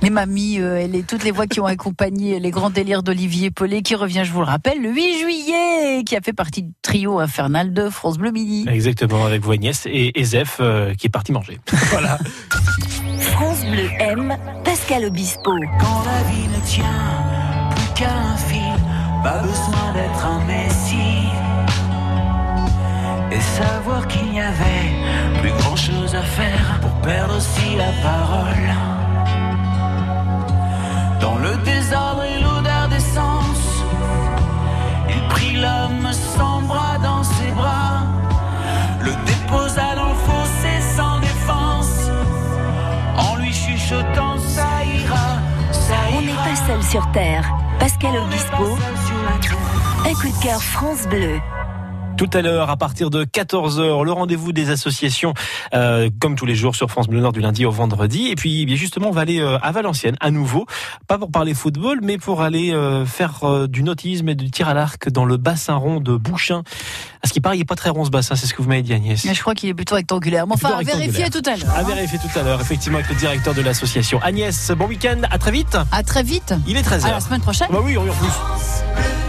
Les mamies, euh, et les, toutes les voix qui ont accompagné les grands délires d'Olivier Paulet, qui revient, je vous le rappelle, le 8 juillet, qui a fait partie du trio infernal de France Bleu Midi. Exactement, avec vous Agnès et Ezef euh, qui est parti manger. voilà. France Bleu aime Pascal Obispo. Quand la vie ne tient plus qu'à un fil, pas besoin d'être un messie. Et savoir qu'il n'y avait plus grand chose à faire pour perdre aussi la parole. Dans le désordre et l'odeur d'essence, il prit l'homme sans bras dans ses bras, le déposa dans le fossé sans défense, en lui chuchotant ça ira, ça ira. On n'est pas seul sur Terre. Pascal Obispo. Un coup de cœur France Bleu. Tout à l'heure, à partir de 14h, le rendez-vous des associations, euh, comme tous les jours sur France Bleu Nord du lundi au vendredi. Et puis, bien justement, on va aller euh, à Valenciennes à nouveau, pas pour parler football, mais pour aller euh, faire euh, du nautisme et du tir à l'arc dans le bassin rond de Bouchin. À ce qui paraît, il n'est pas très rond ce bassin, c'est ce que vous m'avez dit Agnès. Mais je crois qu'il est plutôt rectangulaire. Mais enfin, à Plutôt vérifier rectangulaire. tout à l'heure. À vérifier tout à l'heure, effectivement, avec le directeur de l'association. Agnès, bon week-end, à très vite. À très vite. Il est 13h. À la semaine prochaine. Bah oui, on y en plus.